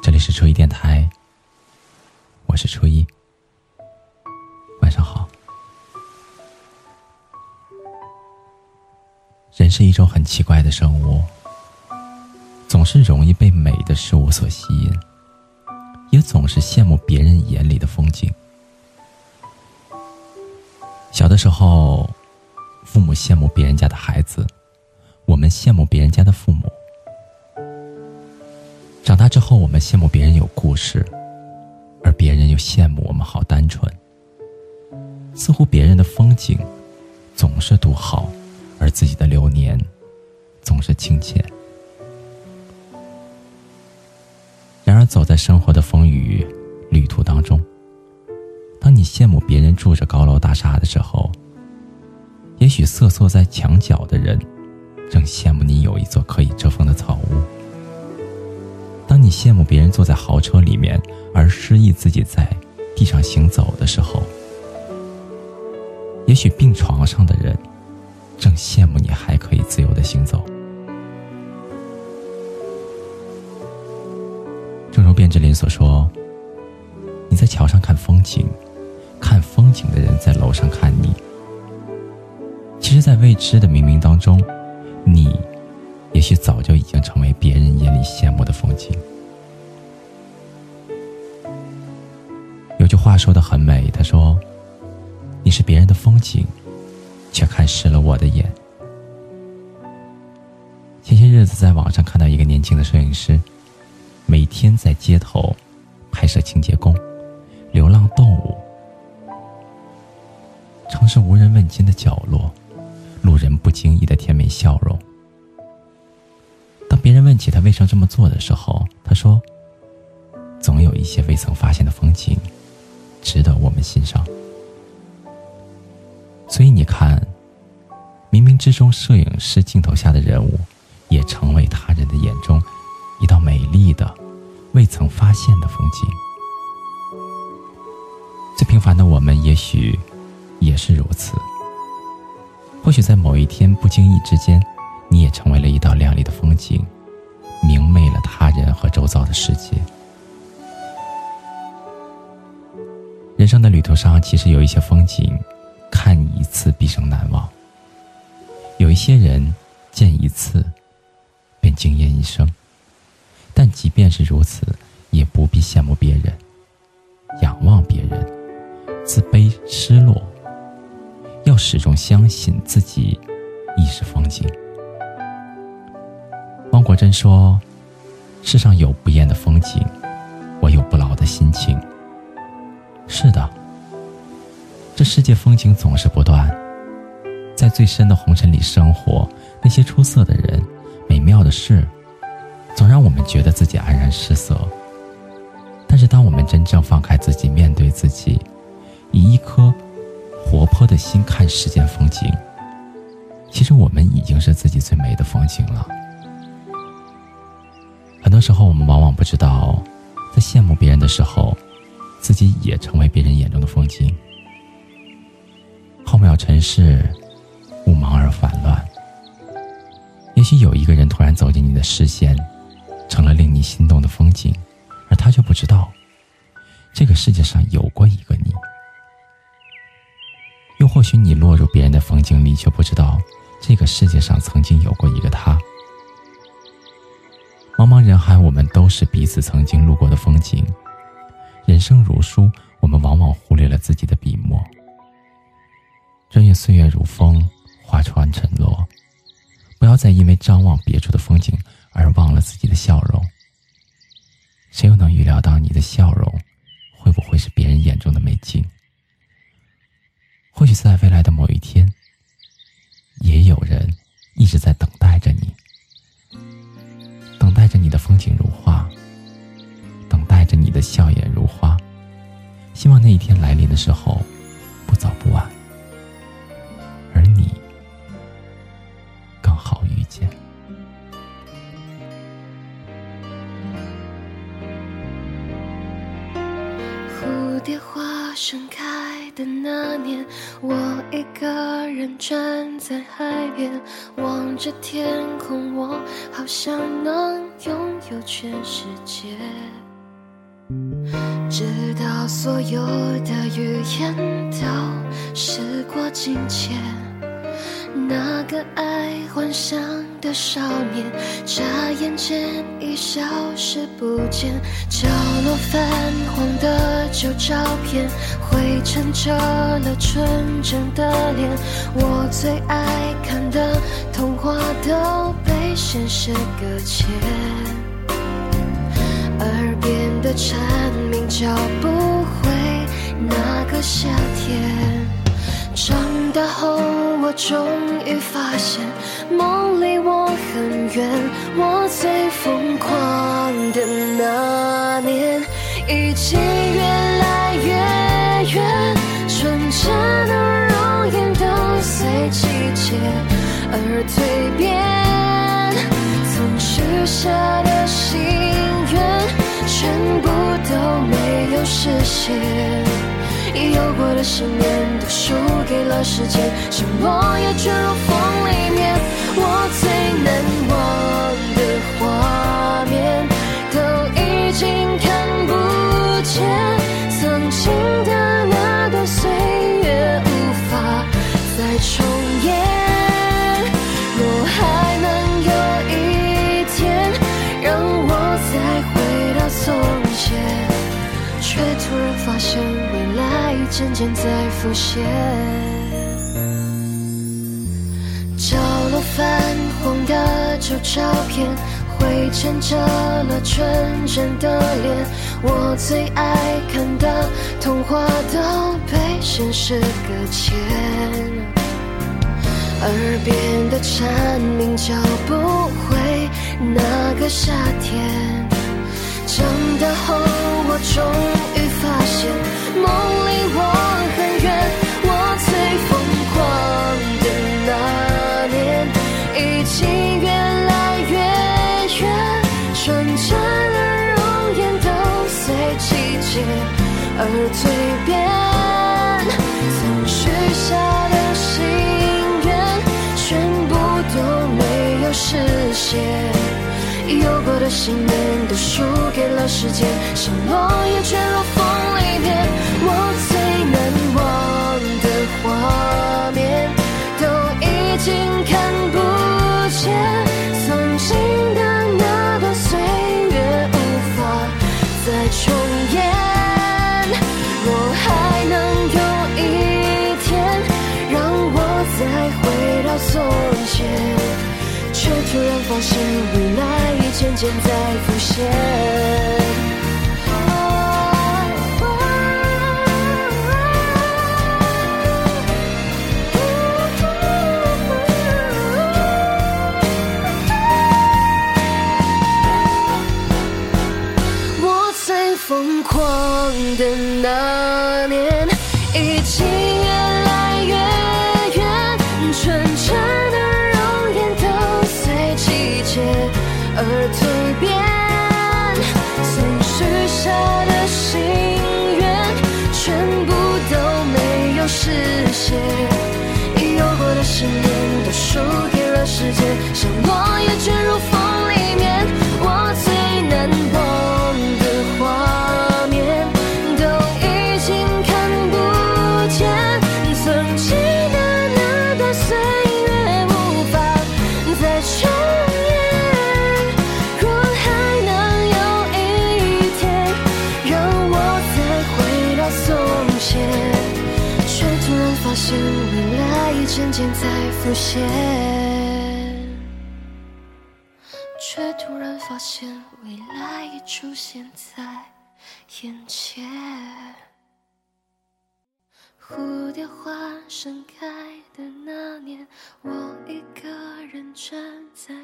这里是初一电台，我是初一，晚上好。人是一种很奇怪的生物，总是容易被美的事物所吸引，也总是羡慕别人眼里的风景。小的时候，父母羡慕别人家的孩子，我们羡慕别人家的父母。长大之后，我们羡慕别人有故事，而别人又羡慕我们好单纯。似乎别人的风景总是独好，而自己的流年总是清浅。然而，走在生活的风雨旅途当中，当你羡慕别人住着高楼大厦的时候，也许瑟缩在墙角的人正羡慕你有一座可以遮风的草屋。当你羡慕别人坐在豪车里面，而失意自己在地上行走的时候，也许病床上的人正羡慕你还可以自由的行走。正如卞之琳所说：“你在桥上看风景，看风景的人在楼上看你。其实，在未知的冥冥当中，你。”也许早就已经成为别人眼里羡慕的风景。有句话说的很美，他说：“你是别人的风景，却看湿了我的眼。”前些日子在网上看到一个年轻的摄影师，每天在街头拍摄清洁工、流浪动物、城市无人问津的角落，路人不经意的甜美笑容。当别人问起他为什么这么做的时候，他说：“总有一些未曾发现的风景，值得我们欣赏。”所以你看，冥冥之中，摄影师镜头下的人物，也成为他人的眼中一道美丽的、未曾发现的风景。最平凡的我们，也许也是如此。或许在某一天不经意之间。你也成为了一道亮丽的风景，明媚了他人和周遭的世界。人生的旅途上，其实有一些风景，看一次毕生难忘；有一些人，见一次便惊艳一生。但即便是如此，也不必羡慕别人，仰望别人，自卑失落。要始终相信自己亦是风景。汪国真说：“世上有不厌的风景，我有不老的心情。”是的，这世界风景总是不断，在最深的红尘里生活，那些出色的人、美妙的事，总让我们觉得自己黯然失色。但是，当我们真正放开自己，面对自己，以一颗活泼的心看世间风景，其实我们已经是自己最美的风景了。很多时候，我们往往不知道，在羡慕别人的时候，自己也成为别人眼中的风景。浩渺尘世，雾茫而烦乱。也许有一个人突然走进你的视线，成了令你心动的风景，而他却不知道，这个世界上有过一个你。又或许你落入别人的风景里，却不知道，这个世界上曾经有过一个他。茫茫人海，我们都是彼此曾经路过的风景。人生如书，我们往往忽略了自己的笔墨。转眼岁月如风，花船沉落。不要再因为张望别处的风景而忘了自己的笑容。谁又能预料到你的笑容，会不会是别人眼中的美景？或许在未来的某一天，也有人一直在等待着你。着你的风景如画，等待着你的笑颜如花。希望那一天来临的时候，不早不晚，蝶花盛开的那年，我一个人站在海边，望着天空，我好像能拥有全世界。直到所有的语言都时过境迁，那个爱幻想的少年，眨眼间已消失不见。角落泛黄的旧照片，灰尘遮了纯真的脸。我最爱看的童话都被现实搁浅。耳边的蝉鸣叫不回那个夏天。长大后，我终于发现，梦离我很远。我最疯狂的那年，已经越来越远。纯真的容颜都随季节而蜕变，曾许下的心愿，全部都没有实现。有过的信念都输给了时间，像落叶卷入风里面。我最难忘的画面，都已经看不见。曾经渐渐在浮现。角落泛黄的旧照片，灰尘遮了纯真的脸。我最爱看的童话都被现实搁浅。耳边的蝉鸣叫不回那个夏天。长大后，我终于发现，梦而蜕变，曾许下的心愿，全部都没有实现。有过的信念都输给了时间，发现未来。渐渐在浮现。而蜕变，松懈，却突然发现未来渐渐在浮现，却突然发现未来已出现在眼前。蝴蝶花盛开的那年，我一个人站在。